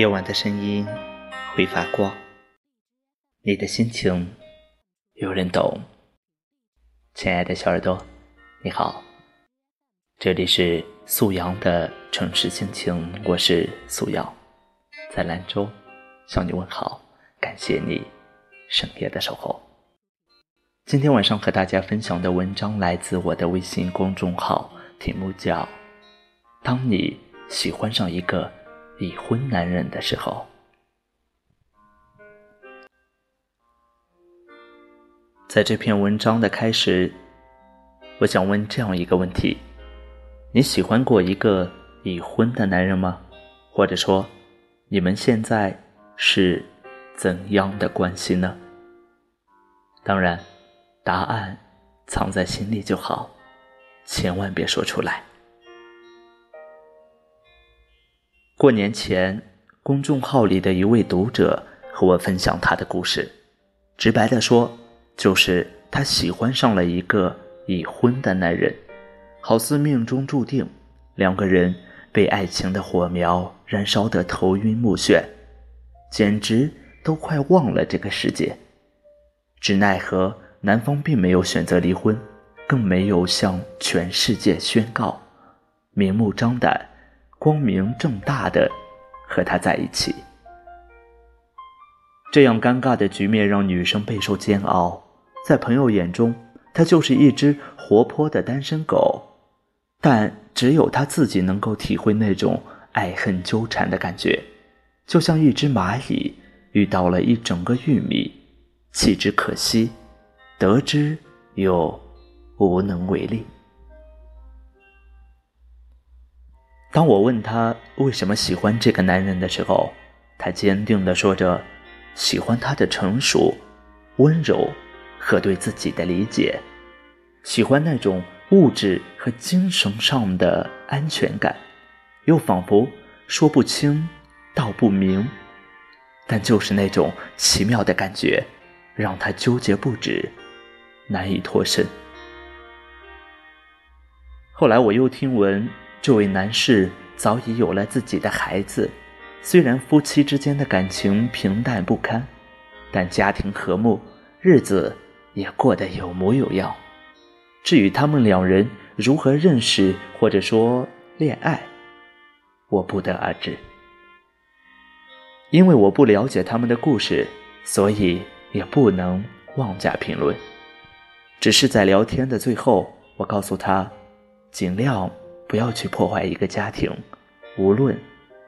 夜晚的声音会发光，你的心情有人懂。亲爱的小耳朵，你好，这里是素阳的城市心情，我是素阳，在兰州向你问好，感谢你深夜的守候。今天晚上和大家分享的文章来自我的微信公众号，题目叫《当你喜欢上一个》。已婚男人的时候，在这篇文章的开始，我想问这样一个问题：你喜欢过一个已婚的男人吗？或者说，你们现在是怎样的关系呢？当然，答案藏在心里就好，千万别说出来。过年前，公众号里的一位读者和我分享他的故事。直白的说，就是他喜欢上了一个已婚的男人，好似命中注定，两个人被爱情的火苗燃烧得头晕目眩，简直都快忘了这个世界。只奈何男方并没有选择离婚，更没有向全世界宣告，明目张胆。光明正大的和他在一起，这样尴尬的局面让女生备受煎熬。在朋友眼中，她就是一只活泼的单身狗，但只有她自己能够体会那种爱恨纠缠的感觉，就像一只蚂蚁遇到了一整个玉米，弃之可惜，得之又无能为力。当我问他为什么喜欢这个男人的时候，他坚定地说着：“喜欢他的成熟、温柔和对自己的理解，喜欢那种物质和精神上的安全感，又仿佛说不清道不明，但就是那种奇妙的感觉，让他纠结不止，难以脱身。”后来我又听闻。这位男士早已有了自己的孩子，虽然夫妻之间的感情平淡不堪，但家庭和睦，日子也过得有模有样。至于他们两人如何认识或者说恋爱，我不得而知，因为我不了解他们的故事，所以也不能妄加评论。只是在聊天的最后，我告诉他，尽量。不要去破坏一个家庭，无论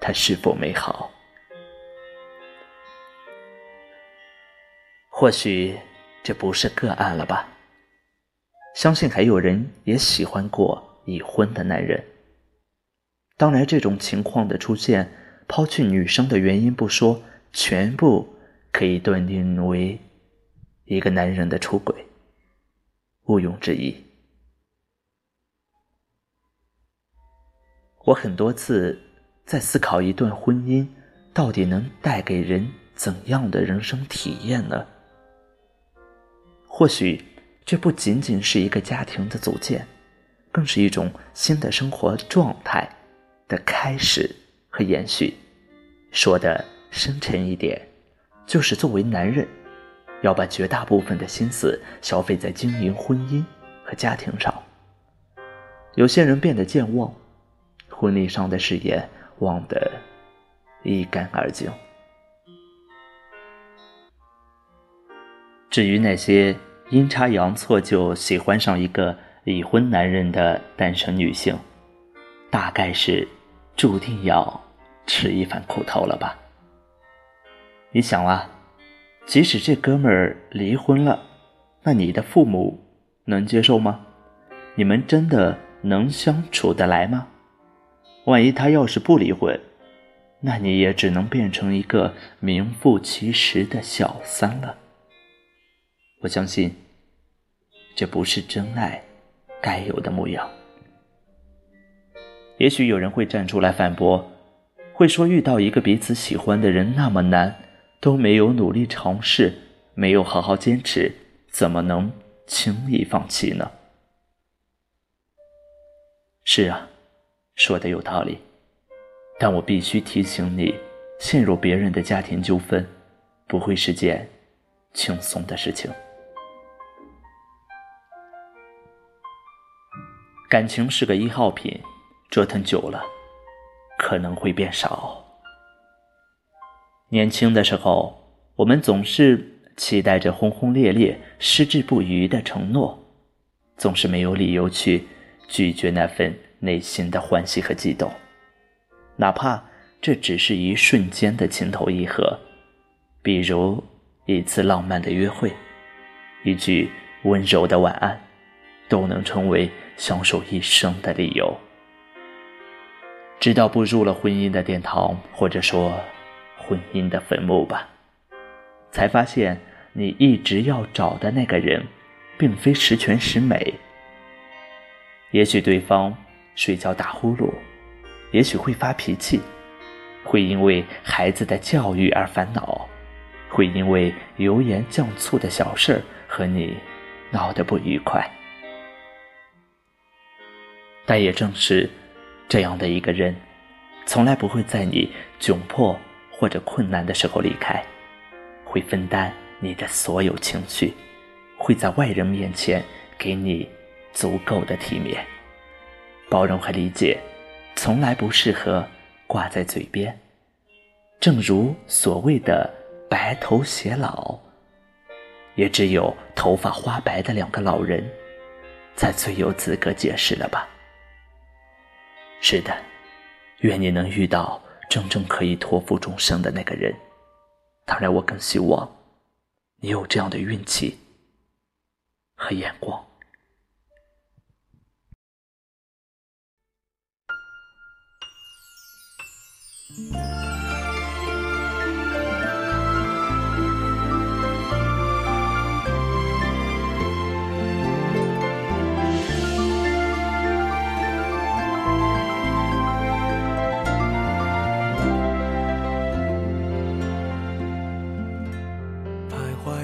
它是否美好。或许这不是个案了吧？相信还有人也喜欢过已婚的男人。当然，这种情况的出现，抛去女生的原因不说，全部可以断定为一个男人的出轨，毋庸置疑。我很多次在思考，一段婚姻到底能带给人怎样的人生体验呢？或许这不仅仅是一个家庭的组建，更是一种新的生活状态的开始和延续。说的深沉一点，就是作为男人，要把绝大部分的心思消费在经营婚姻和家庭上。有些人变得健忘。婚礼上的誓言忘得一干二净。至于那些阴差阳错就喜欢上一个已婚男人的单身女性，大概是注定要吃一番苦头了吧？你想啊，即使这哥们儿离婚了，那你的父母能接受吗？你们真的能相处得来吗？万一他要是不离婚，那你也只能变成一个名副其实的小三了。我相信，这不是真爱该有的模样。也许有人会站出来反驳，会说遇到一个彼此喜欢的人那么难，都没有努力尝试，没有好好坚持，怎么能轻易放弃呢？是啊。说的有道理，但我必须提醒你，陷入别人的家庭纠纷，不会是件轻松的事情。感情是个易耗品，折腾久了，可能会变少。年轻的时候，我们总是期待着轰轰烈烈、矢志不渝的承诺，总是没有理由去拒绝那份内心的欢喜和激动，哪怕这只是一瞬间的情投意合，比如一次浪漫的约会，一句温柔的晚安，都能成为相守一生的理由。直到步入了婚姻的殿堂，或者说……婚姻的坟墓吧，才发现你一直要找的那个人，并非十全十美。也许对方睡觉打呼噜，也许会发脾气，会因为孩子的教育而烦恼，会因为油盐酱醋的小事和你闹得不愉快。但也正是这样的一个人，从来不会在你窘迫。或者困难的时候离开，会分担你的所有情绪，会在外人面前给你足够的体面。包容和理解，从来不适合挂在嘴边。正如所谓的“白头偕老”，也只有头发花白的两个老人，才最有资格解释了吧？是的，愿你能遇到。真正可以托付终生的那个人，当然，我更希望你有这样的运气和眼光。Música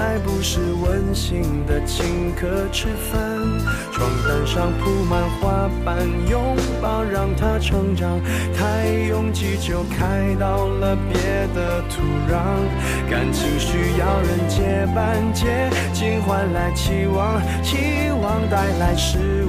爱不是温馨的请客吃饭，床单上铺满花瓣，拥抱让它成长。太拥挤就开到了别的土壤。感情需要人接班，接近换来期望，期望带来失望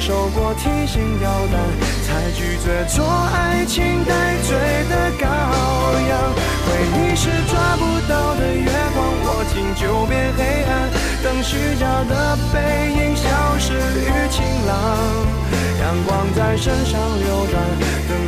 受过提心吊胆，才拒绝做爱情带罪的羔羊。回忆是抓不到的月光，握紧就变黑暗。等虚假的背影消失于晴朗，阳光在身上流转，等